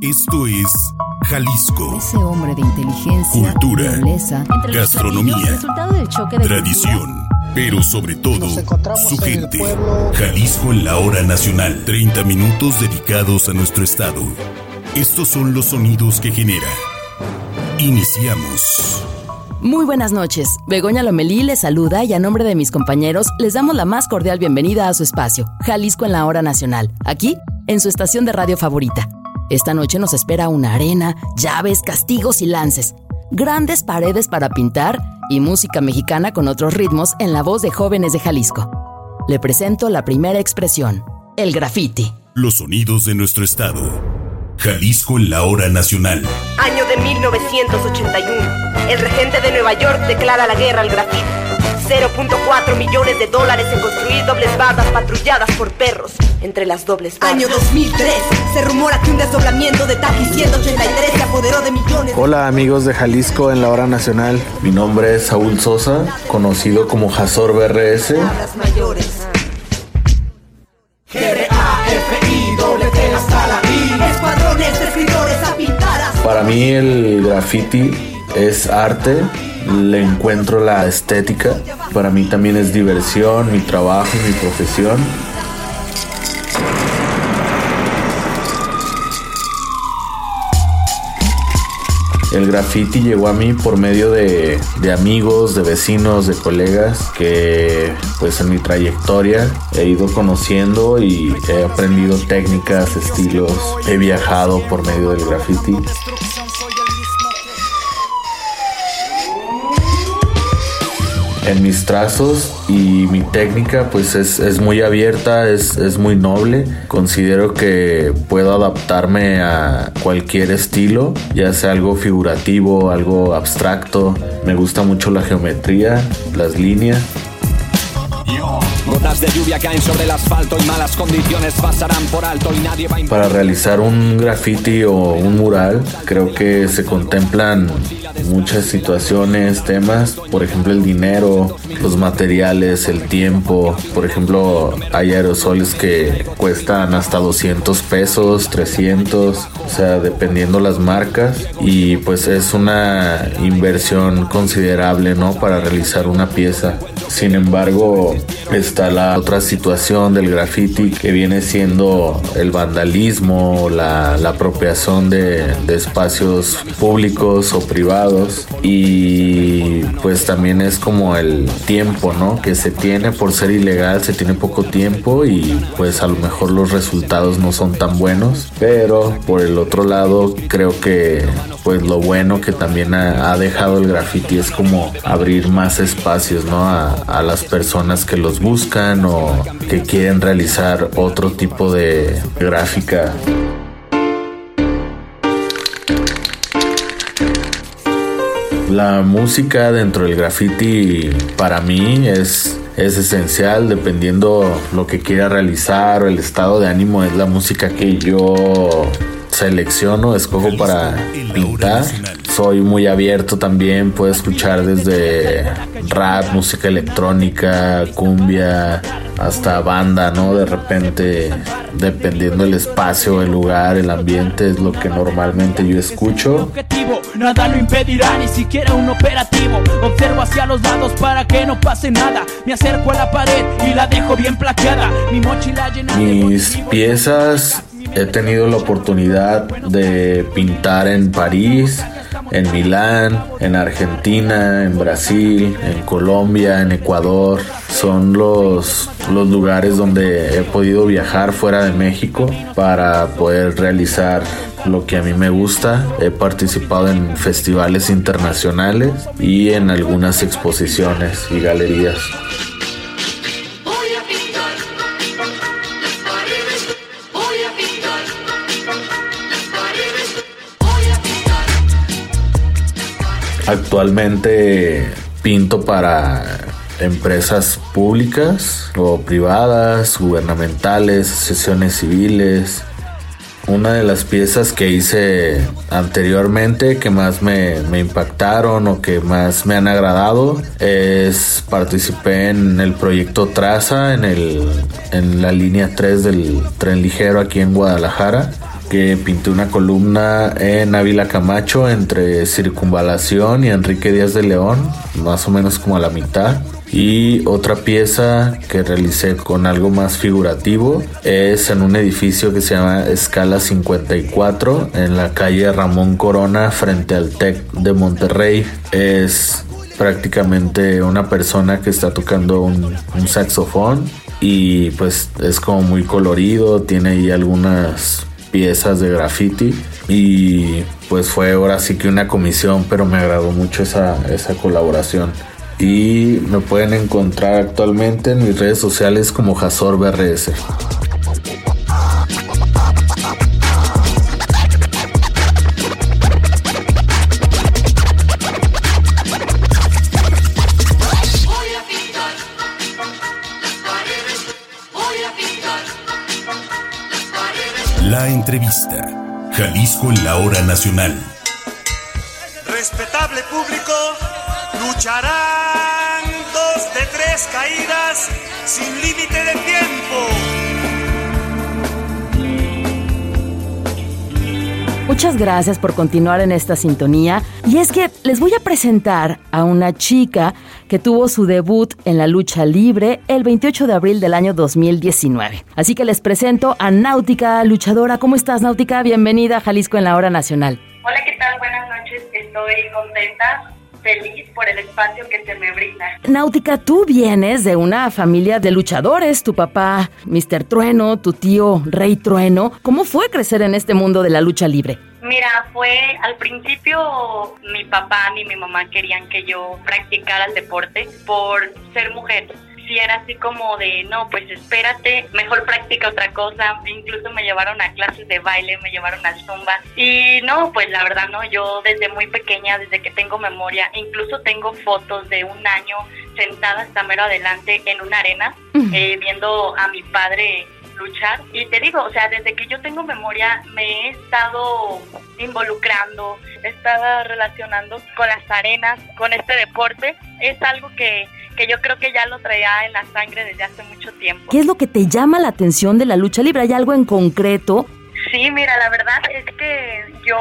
Esto es Jalisco. Ese hombre de inteligencia, Cultura, nobleza, gastronomía, tradición, pero sobre todo su gente. Jalisco en la hora nacional. 30 minutos dedicados a nuestro estado. Estos son los sonidos que genera. Iniciamos. Muy buenas noches. Begoña Lomelí les saluda y a nombre de mis compañeros les damos la más cordial bienvenida a su espacio, Jalisco en la hora nacional, aquí en su estación de radio favorita. Esta noche nos espera una arena, llaves, castigos y lances, grandes paredes para pintar y música mexicana con otros ritmos en la voz de jóvenes de Jalisco. Le presento la primera expresión, el graffiti. Los sonidos de nuestro estado. Jalisco en la hora nacional. Año de 1981. El regente de Nueva York declara la guerra al grafiti. 0.4 millones de dólares en construir dobles bardas patrulladas por perros entre las dobles bardas. Año 2003. Se rumora que un desdoblamiento de Taki 183 se apoderó de millones. Hola amigos de Jalisco en la hora nacional. Mi nombre es Saúl Sosa, conocido como Jazor BRS. Barras mayores. Escuadrones de escritores a pintar a Para mí el graffiti es arte, le encuentro la estética. Para mí también es diversión, mi trabajo, mi profesión. El graffiti llegó a mí por medio de, de amigos, de vecinos, de colegas que pues en mi trayectoria he ido conociendo y he aprendido técnicas, estilos, he viajado por medio del graffiti. En mis trazos y mi técnica pues es, es muy abierta, es, es muy noble. Considero que puedo adaptarme a cualquier estilo, ya sea algo figurativo, algo abstracto. Me gusta mucho la geometría, las líneas. Gotas de lluvia caen sobre el asfalto y malas condiciones pasarán por alto y nadie va a Para realizar un graffiti o un mural, creo que se contemplan muchas situaciones, temas, por ejemplo el dinero, los materiales, el tiempo. Por ejemplo, hay aerosoles que cuestan hasta 200 pesos, 300, o sea, dependiendo las marcas. Y pues es una inversión considerable, ¿no? Para realizar una pieza. Sin embargo, está la otra situación del graffiti que viene siendo el vandalismo, la, apropiación de, de espacios públicos o privados y pues también es como el tiempo, ¿no? Que se tiene por ser ilegal, se tiene poco tiempo y pues a lo mejor los resultados no son tan buenos, pero por el otro lado creo que pues lo bueno que también ha, dejado el graffiti es como abrir más espacios, ¿no? A las personas que los buscan o que quieren realizar otro tipo de gráfica. La música dentro del graffiti para mí es, es esencial dependiendo lo que quiera realizar o el estado de ánimo es la música que yo selecciono, escojo para pintar. Soy muy abierto también, puedo escuchar desde rap, música electrónica, cumbia, hasta banda, ¿no? De repente, dependiendo el espacio, el lugar, el ambiente, es lo que normalmente yo escucho. objetivo, nada lo impedirá, ni siquiera un operativo. Observo hacia los lados para que no pase nada. Me acerco a la pared y la dejo bien plaqueada. Mi mochila llena de Mis piezas he tenido la oportunidad de pintar en París, en Milán, en Argentina, en Brasil, en Colombia, en Ecuador. Son los, los lugares donde he podido viajar fuera de México para poder realizar lo que a mí me gusta. He participado en festivales internacionales y en algunas exposiciones y galerías. Actualmente pinto para empresas públicas o privadas, gubernamentales, asociaciones civiles. Una de las piezas que hice anteriormente que más me, impactaron o que más me han agradado es participé en el proyecto Traza en, el, en la línea 3 del tren ligero aquí en Guadalajara que pinté una columna en Ávila Camacho entre Circunvalación y Enrique Díaz de León, más o menos como a la mitad. Y otra pieza que realicé con algo más figurativo es en un edificio que se llama Escala 54 en la calle Ramón Corona frente al TEC de Monterrey. Es prácticamente una persona que está tocando un, un saxofón y pues es como muy colorido, tiene ahí algunas piezas de graffiti y pues fue ahora sí que una comisión, pero me agradó mucho esa, esa colaboración. Y me pueden encontrar actualmente en mis redes sociales como Jasor BRS. Entrevista. Jalisco en la hora nacional. Respetable público, lucharán dos de tres caídas sin límite de tiempo. Muchas gracias por continuar en esta sintonía. Y es que les voy a presentar a una chica que tuvo su debut en la lucha libre el 28 de abril del año 2019. Así que les presento a Náutica, luchadora. ¿Cómo estás, Náutica? Bienvenida a Jalisco en la hora nacional. Hola, ¿qué tal? Buenas noches. Estoy contenta, feliz por el espacio que se me brinda. Náutica, tú vienes de una familia de luchadores, tu papá, Mr. Trueno, tu tío, Rey Trueno. ¿Cómo fue crecer en este mundo de la lucha libre? Mira, fue al principio mi papá ni mi mamá querían que yo practicara el deporte por ser mujer. Si era así como de, no, pues espérate, mejor practica otra cosa. Incluso me llevaron a clases de baile, me llevaron a zumba. Y no, pues la verdad no, yo desde muy pequeña, desde que tengo memoria, incluso tengo fotos de un año sentada hasta mero adelante en una arena, eh, viendo a mi padre luchar. Y te digo, o sea, desde que yo tengo memoria me he estado involucrando, he estado relacionando con las arenas, con este deporte. Es algo que, que yo creo que ya lo traía en la sangre desde hace mucho tiempo. ¿Qué es lo que te llama la atención de la lucha libre? ¿Hay algo en concreto? Sí, mira, la verdad es que yo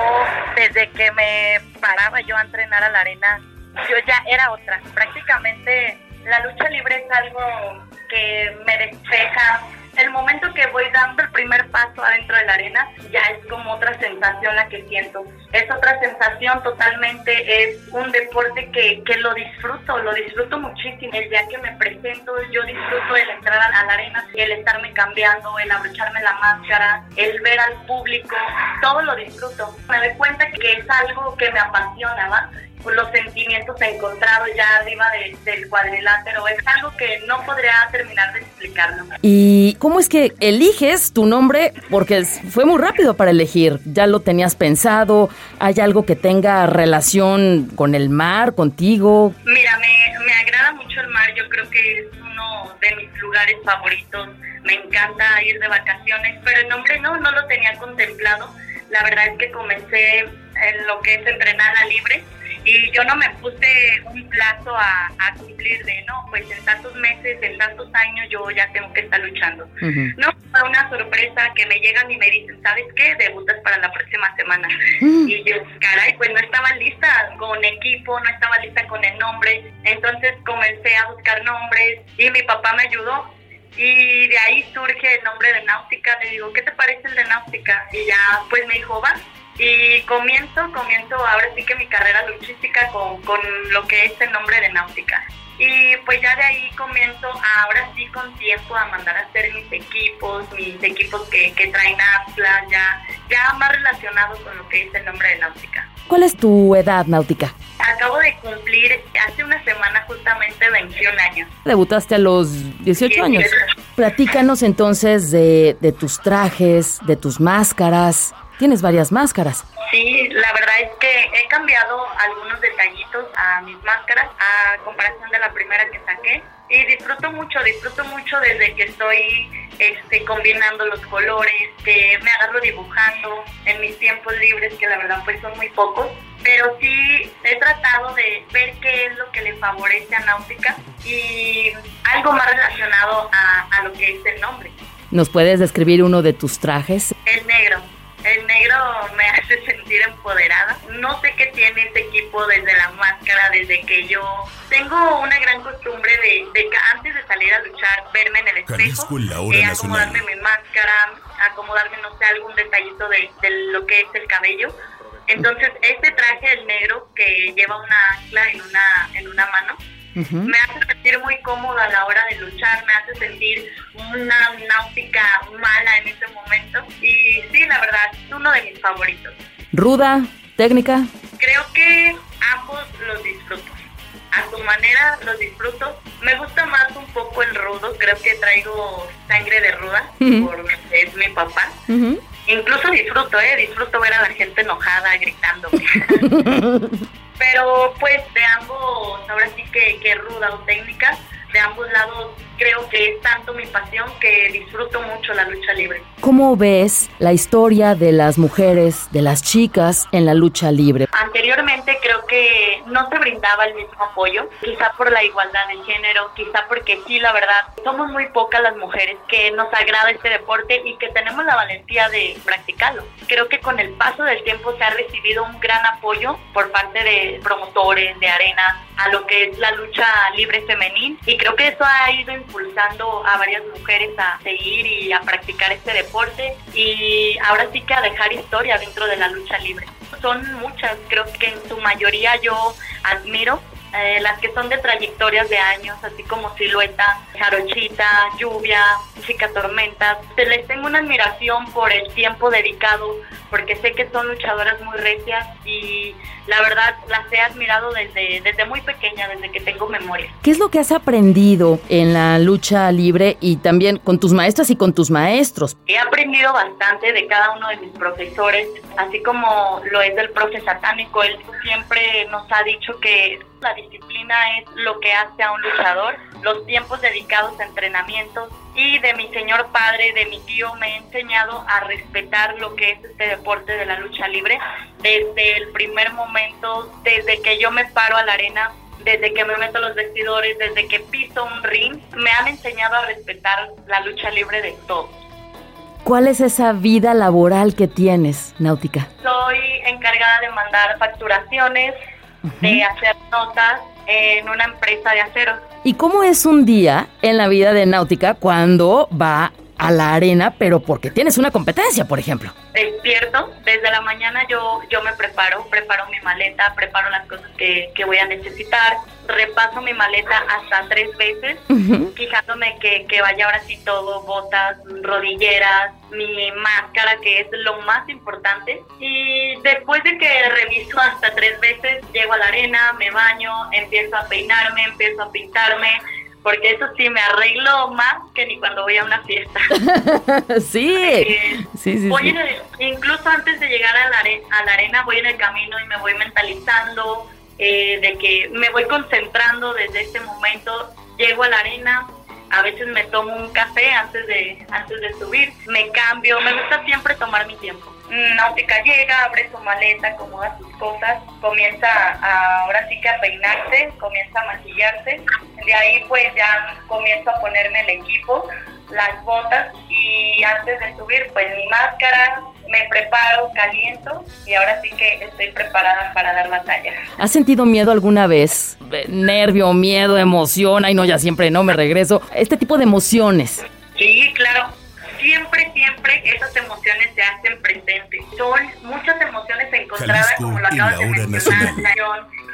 desde que me paraba yo a entrenar a la arena, yo ya era otra. Prácticamente la lucha libre es algo que me despeja. El momento que voy dando el primer paso adentro de la arena, ya es como otra sensación la que siento. Es otra sensación totalmente, es un deporte que, que lo disfruto, lo disfruto muchísimo. El día que me presento, yo disfruto el entrar a la arena, el estarme cambiando, el abrocharme la máscara, el ver al público, todo lo disfruto. Me doy cuenta que es algo que me apasiona, ¿va? Los sentimientos encontrados ya arriba de- del cuadrilátero. Es algo que no podría terminar de explicarlo. ¿Y cómo es que eliges tu nombre? Porque fue muy rápido para elegir. ¿Ya lo tenías pensado? ¿Hay algo que tenga relación con el mar, contigo? Mira, me, me agrada mucho el mar. Yo creo que es uno de mis lugares favoritos. Me encanta ir de vacaciones, pero el nombre no, no lo tenía contemplado. La verdad es que comencé en lo que es entrenar a libre y yo no me puse un plazo a, a cumplir de, no, pues en tantos meses, en tantos años yo ya tengo que estar luchando. No, fue una sorpresa que me llegan y me dicen, ¿sabes qué? Debutas para la próxima semana. Y yo, caray, pues no estaba lista con equipo, no estaba lista con el nombre. Entonces comencé a buscar nombres y mi papá me ayudó. Y de ahí surge el nombre de Náutica. Le digo, ¿qué te parece el de Náutica? Y ya, pues me dijo, va. Y comienzo, comienzo ahora sí que mi carrera luchística con, con lo que es el nombre de Náutica. Y pues ya de ahí comienzo ahora sí con tiempo a mandar a hacer mis equipos, mis equipos que, que traen Atlas, ya, ya más relacionados con lo que es el nombre de Náutica. ¿Cuál es tu edad, Náutica? Acabo de cumplir hace una semana justamente 21 años. Debutaste a los 18 años. Platícanos entonces de, de tus trajes, de tus máscaras. Tienes varias máscaras. Sí, la verdad es que he cambiado algunos detallitos a mis máscaras a comparación de la primera que saqué y disfruto mucho, disfruto mucho desde que estoy este, combinando los colores, que me agarro dibujando en mis tiempos libres, que la verdad pues son muy pocos, pero sí he tratado de ver qué es lo que le favorece a Náutica y algo más relacionado a, a lo que es el nombre. ¿Nos puedes describir uno de tus trajes? El negro. El negro me hace sentir empoderada. No sé qué tiene ese equipo desde la máscara, desde que yo tengo una gran costumbre de, de antes de salir a luchar, verme en el espejo, eh, acomodarme mi máscara, acomodarme, no sé, algún detallito de, de lo que es el cabello. Entonces, este traje, el negro, que lleva una ancla en una, en una mano, me hace sentir muy cómoda a la hora de luchar, me hace sentir una náutica mala en ese momento. Y sí, la verdad, es uno de mis favoritos. Ruda, técnica. Creo que ambos los disfruto. A su manera los disfruto. Me gusta más un poco el rudo. Creo que traigo sangre de ruda. Ujú. Por, es mi papá. Incluso disfruto, ¿eh? Disfruto ver a la gente enojada, gritando. Pero pues de ambos, ahora sí que, que ruda o técnica, de ambos lados creo que es tanto mi pasión que disfruto mucho la lucha libre. ¿Cómo ves la historia de las mujeres, de las chicas en la lucha libre? Anteriormente creo que no se brindaba el mismo apoyo, quizá por la igualdad de género, quizá porque sí, la verdad, somos muy pocas las mujeres que nos agrada este deporte y que tenemos la valentía de practicarlo. Creo que con el paso del tiempo se ha recibido un gran apoyo por parte de promotores, de arena, a lo que es la lucha libre femenil y creo que eso ha ido impulsando a varias mujeres a seguir y a practicar este deporte y ahora sí que a dejar historia dentro de la lucha libre. Son muchas, creo que en su mayoría yo admiro eh, las que son de trayectorias de años, así como Silueta, Jarochita, Lluvia, Chica Tormentas. Se les tengo una admiración por el tiempo dedicado, porque sé que son luchadoras muy recias y la verdad las he admirado desde, desde muy pequeña, desde que tengo memoria. ¿Qué es lo que has aprendido en la lucha libre y también con tus maestras y con tus maestros? He aprendido bastante de cada uno de mis profesores, así como lo es del profe satánico. Él siempre nos ha dicho que la disciplina es lo que hace a un luchador, los tiempos dedicados a entrenamientos y de mi señor padre, de mi tío, me he enseñado a respetar lo que es este deporte de la lucha libre desde el primer momento, desde que yo me paro a la arena desde que me meto a los vestidores, desde que piso un ring, me han enseñado a respetar la lucha libre de todos. ¿Cuál es esa vida laboral que tienes, Náutica? Soy encargada de mandar facturaciones, de hacer notas en una empresa de acero. ¿Y cómo es un día en la vida de Náutica cuando va a la arena, pero porque tienes una competencia, por ejemplo? Despierto, desde la mañana yo, yo me preparo, preparo mi maleta, preparo las cosas que, que voy a necesitar, repaso mi maleta hasta tres veces, fijándome que, que vaya ahora sí todo, botas, rodilleras, mi máscara, que es lo más importante. Y después de que reviso hasta tres veces, llego a la arena, me baño, empiezo a peinarme, empiezo a pintarme, porque eso sí, me arreglo más que ni cuando voy a una fiesta. sí. Eh, Sí, sí, voy sí. en el- incluso antes de llegar a la, are- a la arena, voy en el camino y me voy mentalizando, eh, de que me voy concentrando desde este momento. Llego a la arena, a veces me tomo un café antes de, antes de subir, me cambio, me gusta siempre tomar mi tiempo. Náutica llega, abre su maleta, acomoda sus cosas, comienza a, ahora sí que a peinarse, comienza a maquillarse. De ahí pues ya comienzo a ponerme el equipo, las botas y antes de subir pues mi máscara, me preparo, caliento y ahora sí que estoy preparada para dar batalla. ¿Has sentido miedo alguna vez? Eh, Nervio, miedo, emoción. Ay, no, ya siempre no me regreso. Este tipo de emociones. Sí, claro. Siempre, siempre esas emociones se hacen presentes. Son muchas emociones encontradas, Jalisco como lo acabas de mencionar,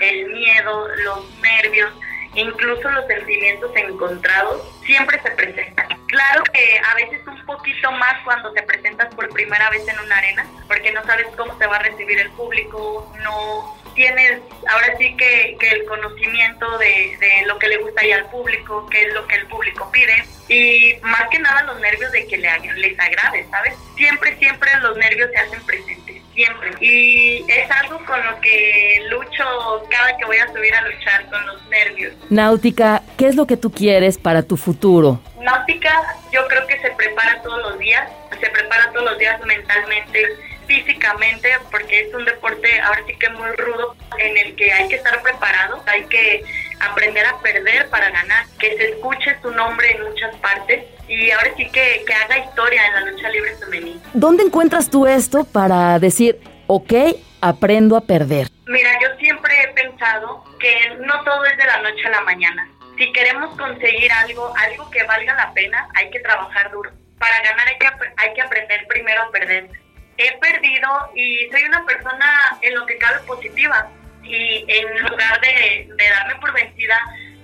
el miedo, los nervios, incluso los sentimientos encontrados, siempre se presentan. Claro que a veces un poquito más cuando te presentas por primera vez en una arena, porque no sabes cómo te va a recibir el público, no tienes ahora sí que, que el conocimiento de, de lo que le gusta ya al público, qué es lo que el público pide y más que nada los nervios de que le, les agrade, ¿sabes? Siempre, siempre los nervios se hacen presentes, siempre. Y es algo con lo que lucho cada que voy a subir a luchar, con los nervios. Náutica, ¿qué es lo que tú quieres para tu futuro? Náutica yo creo que se prepara todos los días, se prepara todos los días mentalmente, físicamente, porque es un deporte ahora sí que muy rudo en el que hay que estar preparado, hay que aprender a perder para ganar, que se escuche su nombre en muchas partes y ahora sí que, que haga historia en la lucha libre femenina. ¿Dónde encuentras tú esto para decir, ok, aprendo a perder? Mira, yo siempre he pensado que no todo es de la noche a la mañana. Si queremos conseguir algo, algo que valga la pena, hay que trabajar duro. Para ganar hay que, hay que aprender primero a perder. He perdido y soy una persona en lo que cabe positiva. Y en lugar de, de darme por vencida,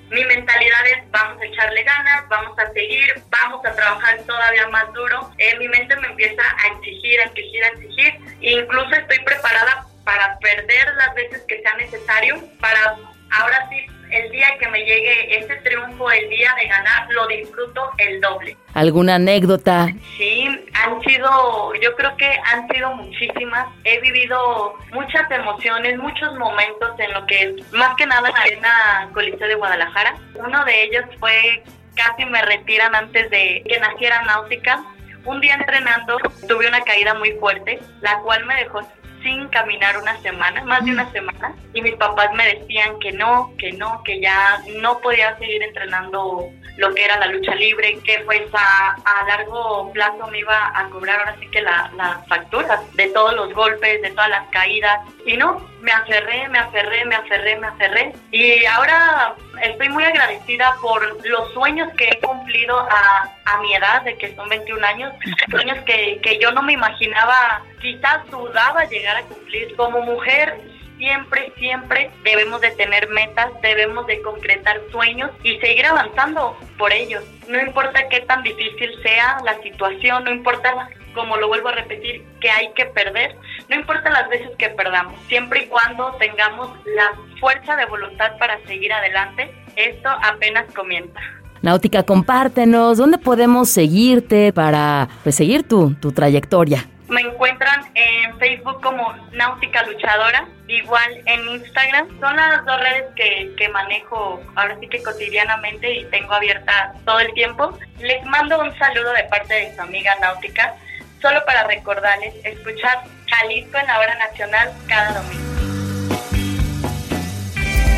mi mentalidad es vamos a echarle ganas, vamos a seguir, vamos a trabajar todavía más duro. Eh, mi mente me empieza a exigir, a exigir, a exigir. E incluso estoy preparada para perder las veces que sea necesario, para ahora sí el día que me llegue ese triunfo, el día de ganar, lo disfruto el doble. ¿Alguna anécdota? Sí, han sido, yo creo que han sido muchísimas. He vivido muchas emociones, muchos momentos en lo que más que nada en la arena Coliseo de Guadalajara. Uno de ellos fue casi me retiran antes de que naciera Náutica. Un día entrenando tuve una caída muy fuerte, la cual me dejó sin caminar una semana, más de una semana, y mis papás me decían que no, que no, que ya no podía seguir entrenando lo que era la lucha libre, que pues a, a largo plazo me iba a cobrar ahora sí que la- las facturas de todos los golpes, de todas las caídas, y no, me aferré, me aferré, me aferré, me aferré, y ahora estoy muy agradecida por los sueños que he cumplido a, a mi edad, de que son 21 años, sueños que, que yo no me imaginaba, quizás dudaba llegar a cumplir. Como mujer, siempre, siempre debemos de tener metas, debemos de concretar sueños y seguir avanzando por ellos. No importa qué tan difícil sea la situación, no importa, como lo vuelvo a repetir, que hay que perder, no importa las veces que perdamos, siempre y cuando tengamos la fuerza de voluntad para seguir adelante, esto apenas comienza. Náutica, compártenos, ¿dónde podemos seguirte para pues, seguir tu, tu trayectoria? Me encuentran en Facebook como Náutica Luchadora, igual en Instagram. Son las dos redes que, que manejo ahora sí que cotidianamente y tengo abiertas todo el tiempo. Les mando un saludo de parte de su amiga Náutica, solo para recordarles escuchar Jalisco en la hora nacional cada domingo.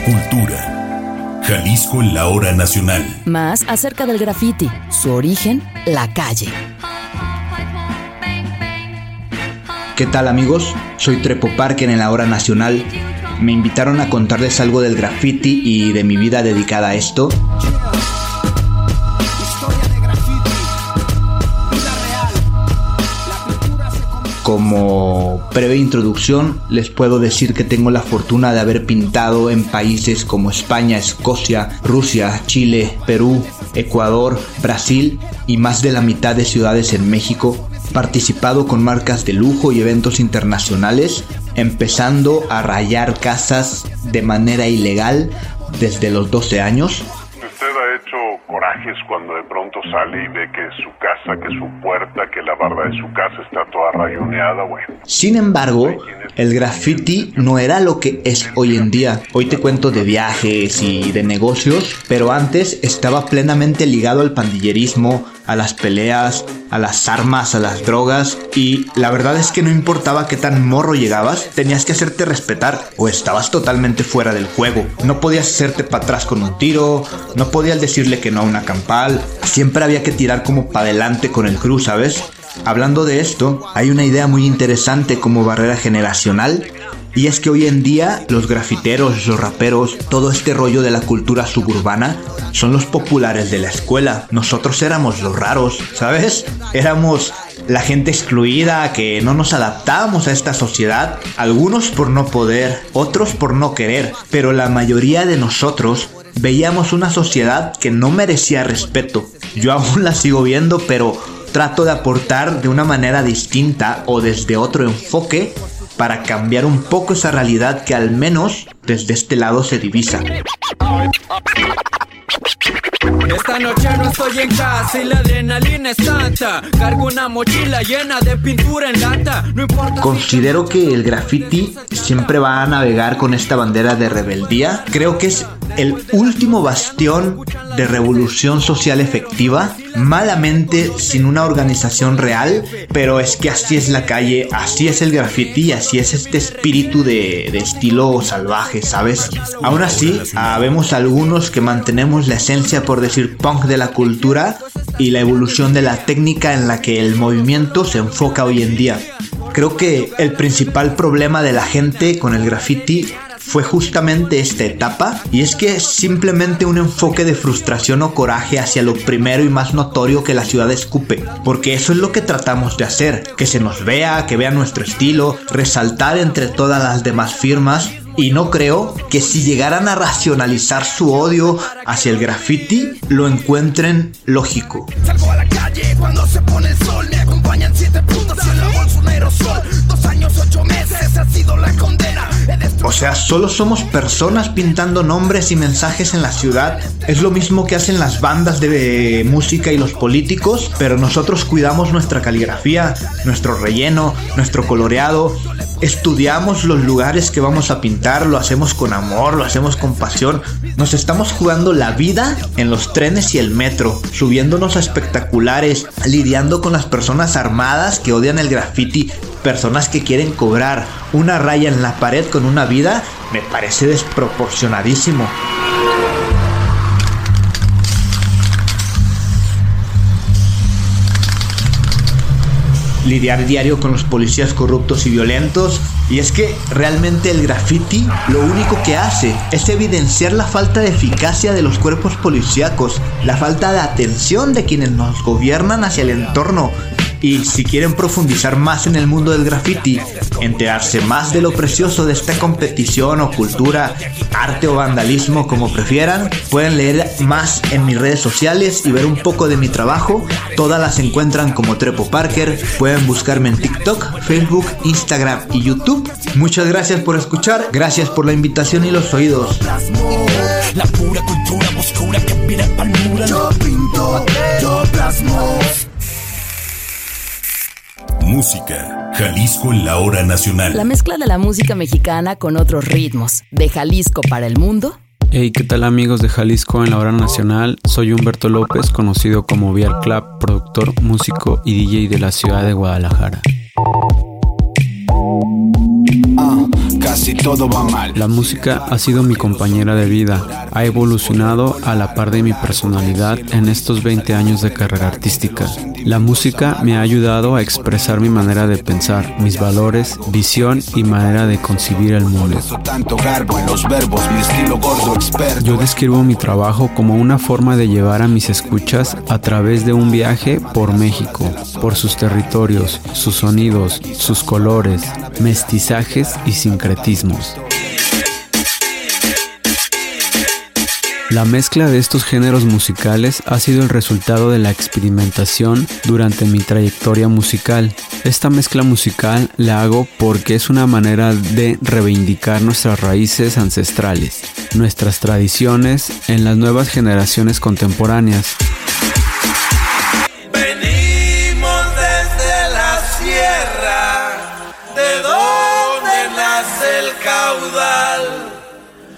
Cultura. Jalisco en la hora nacional. Más acerca del graffiti, su origen, la calle. ¿Qué tal amigos? Soy Trepo Parker en la hora nacional. Me invitaron a contarles algo del graffiti y de mi vida dedicada a esto. Como breve introducción, les puedo decir que tengo la fortuna de haber pintado en países como España, Escocia, Rusia, Chile, Perú, Ecuador, Brasil y más de la mitad de ciudades en México, participado con marcas de lujo y eventos internacionales, empezando a rayar casas de manera ilegal desde los 12 años. ¿Usted ha hecho cuando de pronto sale y ve que su casa, que su puerta, que la de su casa está toda Sin embargo, el graffiti no era lo que es hoy en día. Hoy te cuento de viajes y de negocios, pero antes estaba plenamente ligado al pandillerismo, a las peleas, a las armas, a las drogas y la verdad es que no importaba qué tan morro llegabas, tenías que hacerte respetar o estabas totalmente fuera del juego. No podías hacerte para atrás con un tiro, no podías decirle que no a una campal, siempre había que tirar como para adelante con el cruz, ¿sabes? Hablando de esto, hay una idea muy interesante como barrera generacional y es que hoy en día los grafiteros, los raperos, todo este rollo de la cultura suburbana son los populares de la escuela. Nosotros éramos los raros, ¿sabes? Éramos la gente excluida que no nos adaptábamos a esta sociedad, algunos por no poder, otros por no querer, pero la mayoría de nosotros veíamos una sociedad que no merecía respeto. Yo aún la sigo viendo, pero trato de aportar de una manera distinta o desde otro enfoque para cambiar un poco esa realidad que al menos desde este lado se divisa. Esta noche no estoy en casa y la adrenalina es tanta. Cargo una mochila llena de pintura en lata. No importa. Considero que el graffiti siempre va a navegar con esta bandera de rebeldía. Creo que es el último bastión de revolución social efectiva, malamente sin una organización real, pero es que así es la calle, así es el graffiti así es este espíritu de, de estilo salvaje, ¿sabes? Aún así, habemos algunos que mantenemos la esencia por por decir punk de la cultura y la evolución de la técnica en la que el movimiento se enfoca hoy en día. Creo que el principal problema de la gente con el graffiti fue justamente esta etapa y es que simplemente un enfoque de frustración o coraje hacia lo primero y más notorio que la ciudad escupe, porque eso es lo que tratamos de hacer, que se nos vea, que vean nuestro estilo, resaltar entre todas las demás firmas y no creo que si llegaran a racionalizar su odio hacia el graffiti lo encuentren lógico. Salgo a la calle cuando se pone el sol, me acompañan siete puntos y en la bolsa un aerosol. Dos años, ocho meses, ha sido la condena. O sea, solo somos personas pintando nombres y mensajes en la ciudad. Es lo mismo que hacen las bandas de música y los políticos, pero nosotros cuidamos nuestra caligrafía, nuestro relleno, nuestro coloreado. Estudiamos los lugares que vamos a pintar, lo hacemos con amor, lo hacemos con pasión. Nos estamos jugando la vida en los trenes y el metro, subiéndonos a espectaculares, lidiando con las personas armadas que odian el graffiti, personas que quieren cobrar una raya en la pared con una vida, me parece desproporcionadísimo. Lidiar diario con los policías corruptos y violentos. Y es que realmente el graffiti lo único que hace es evidenciar la falta de eficacia de los cuerpos policíacos, la falta de atención de quienes nos gobiernan hacia el entorno. Y si quieren profundizar más en el mundo del graffiti, enterarse más de lo precioso de esta competición o cultura, arte o vandalismo como prefieran, pueden leer más en mis redes sociales y ver un poco de mi trabajo. Todas las encuentran como Trepo Parker. Pueden buscarme en TikTok, Facebook, Instagram y YouTube. Muchas gracias por escuchar, gracias por la invitación y los oídos. Música. Jalisco en la hora nacional. La mezcla de la música mexicana con otros ritmos. De Jalisco para el mundo. Hey, ¿qué tal amigos de Jalisco en la hora nacional? Soy Humberto López, conocido como Vial Club, productor, músico y DJ de la ciudad de Guadalajara. Todo va mal. La música ha sido mi compañera de vida, ha evolucionado a la par de mi personalidad en estos 20 años de carrera artística. La música me ha ayudado a expresar mi manera de pensar, mis valores, visión y manera de concebir el mundo. Yo describo mi trabajo como una forma de llevar a mis escuchas a través de un viaje por México, por sus territorios, sus sonidos, sus colores, mestizajes y sincretismos. La mezcla de estos géneros musicales ha sido el resultado de la experimentación durante mi trayectoria musical. Esta mezcla musical la hago porque es una manera de reivindicar nuestras raíces ancestrales, nuestras tradiciones en las nuevas generaciones contemporáneas.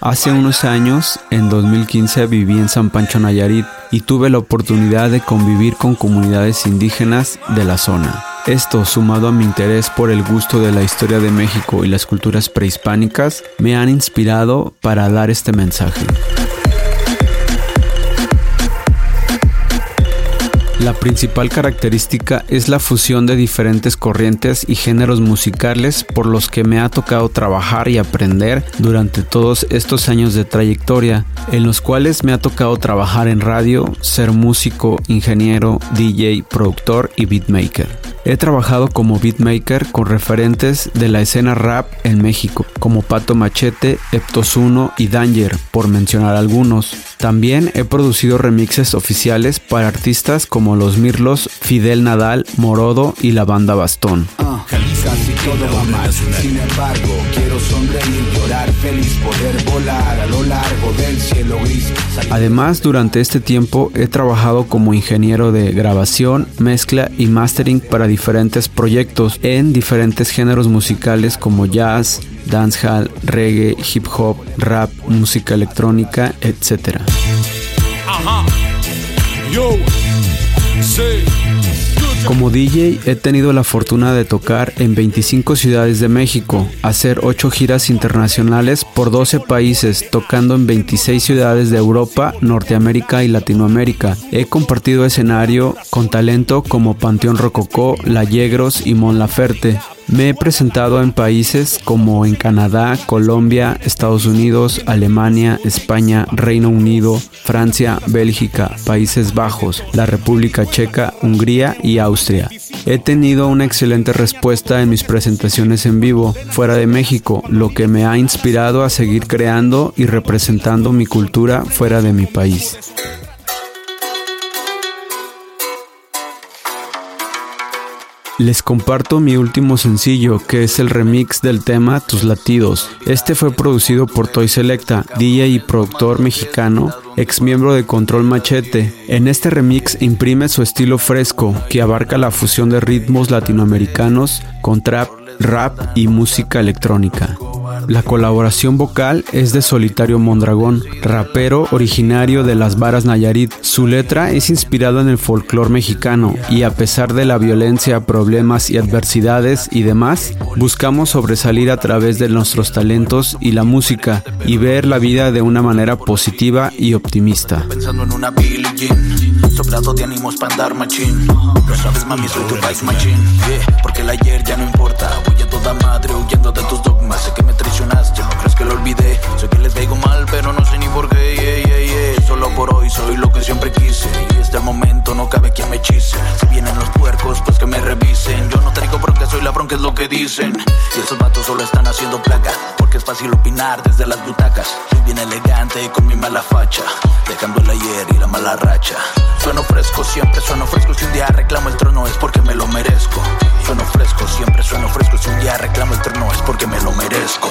Hace unos años, en 2015, viví en San Pancho Nayarit y tuve la oportunidad de convivir con comunidades indígenas de la zona. Esto, sumado a mi interés por el gusto de la historia de México y las culturas prehispánicas, me han inspirado para dar este mensaje. La principal característica es la fusión de diferentes corrientes y géneros musicales por los que me ha tocado trabajar y aprender durante todos estos años de trayectoria, en los cuales me ha tocado trabajar en radio, ser músico, ingeniero, DJ, productor y beatmaker. He trabajado como beatmaker con referentes de la escena rap en México, como Pato Machete, Eptos 1 y Danger, por mencionar algunos. También he producido remixes oficiales para artistas como Los Mirlos, Fidel Nadal, Morodo y la banda Bastón. Casi todo va mal, sin embargo, quiero sonreír, llorar, feliz, poder volar a lo largo del cielo gris. Además, durante este tiempo he trabajado como ingeniero de grabación, mezcla y mastering para diferentes proyectos en diferentes géneros musicales como jazz, dancehall, reggae, hip hop, rap, música electrónica, etc. Ajá. Yo, Como DJ he tenido la fortuna de tocar en 25 ciudades de México, hacer 8 giras internacionales por 12 países, tocando en 26 ciudades de Europa, Norteamérica y Latinoamérica. He compartido escenario con talento como Panteón Rococó, La Yegros y Mon Laferte. Me he presentado en países como en Canadá, Colombia, Estados Unidos, Alemania, España, Reino Unido, Francia, Bélgica, Países Bajos, la República Checa, Hungría y Austria. He tenido una excelente respuesta en mis presentaciones en vivo fuera de México, lo que me ha inspirado a seguir creando y representando mi cultura fuera de mi país. Les comparto mi último sencillo, que es el remix del tema Tus Latidos. Este fue producido por Toy Selecta, DJ y productor mexicano, ex miembro de Control Machete. En este remix imprime su estilo fresco, que abarca la fusión de ritmos latinoamericanos con trap, rap y música electrónica. La colaboración vocal es de Solitario Mondragón, rapero originario de las Varas Nayarit. Su letra es inspirada en el folclore mexicano y a pesar de la violencia, problemas y adversidades y demás, buscamos sobresalir a través de nuestros talentos y la música y ver la vida de una manera positiva y optimista. No cabe quien me hechice. Si vienen los puercos, pues que me revisen. Yo no traigo bronca, soy la bronca, es lo que dicen. Y esos vatos solo están haciendo placa Porque es fácil opinar desde las butacas. Soy bien elegante con mi mala facha Dejando el ayer y la mala racha. Sueno fresco, siempre sueno fresco. Si un día reclamo el trono es porque me lo merezco. Sueno fresco, siempre sueno fresco. Si un día reclamo el trono es porque me lo merezco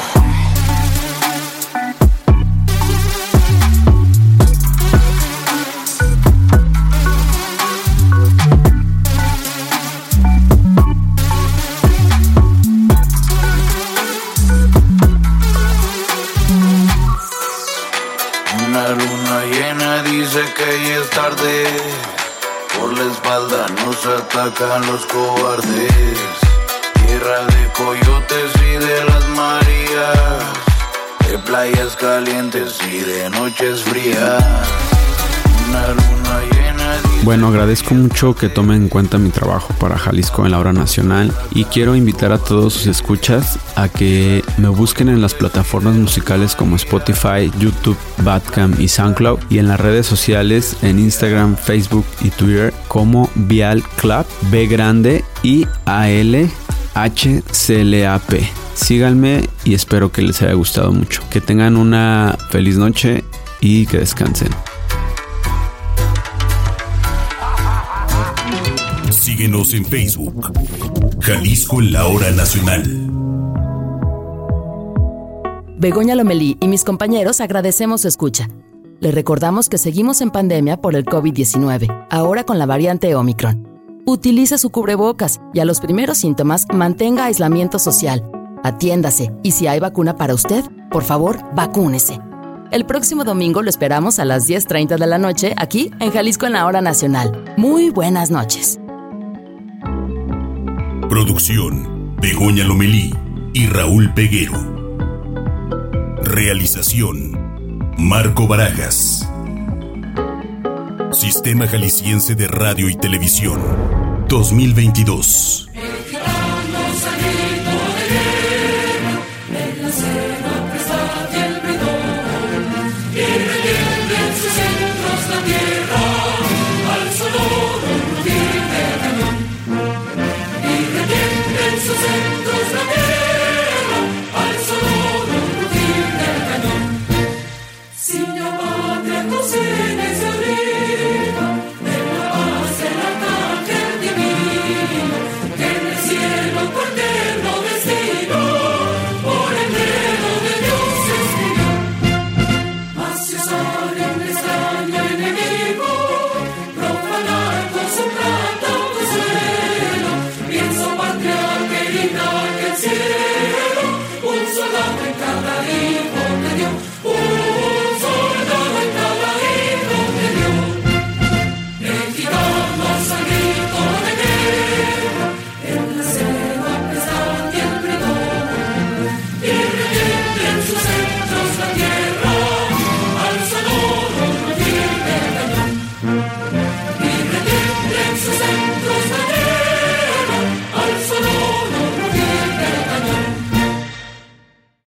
que es tarde. Por la espalda nos atacan los cobardes. Tierra de coyotes y de las marías. De playas calientes y de noches frías. Una luna dice Bueno, agradezco mucho que tomen en cuenta mi trabajo para Jalisco en la hora nacional y quiero invitar a todos sus escuchas a que me busquen en las plataformas musicales como Spotify, YouTube, Badcam y SoundCloud y en las redes sociales en Instagram, Facebook y Twitter como Vial Club, B grande y A L H C L A P. Síganme y espero que les haya gustado mucho. Que tengan una feliz noche y que descansen. Síguenos en Facebook. Jalisco en la hora nacional. Begoña Lomelí y mis compañeros agradecemos su escucha. Les recordamos que seguimos en pandemia por el COVID-19, ahora con la variante Omicron. Utilice su cubrebocas y a los primeros síntomas mantenga aislamiento social. Atiéndase y si hay vacuna para usted, por favor, vacúnese. El próximo domingo lo esperamos a las 10.30 de la noche aquí en Jalisco en la hora nacional. Muy buenas noches. Producción: Begoña Lomelí y Raúl Peguero. Realización: Marco Barajas. Sistema Jalisciense de Radio y Televisión. 2022. Entre tus genes.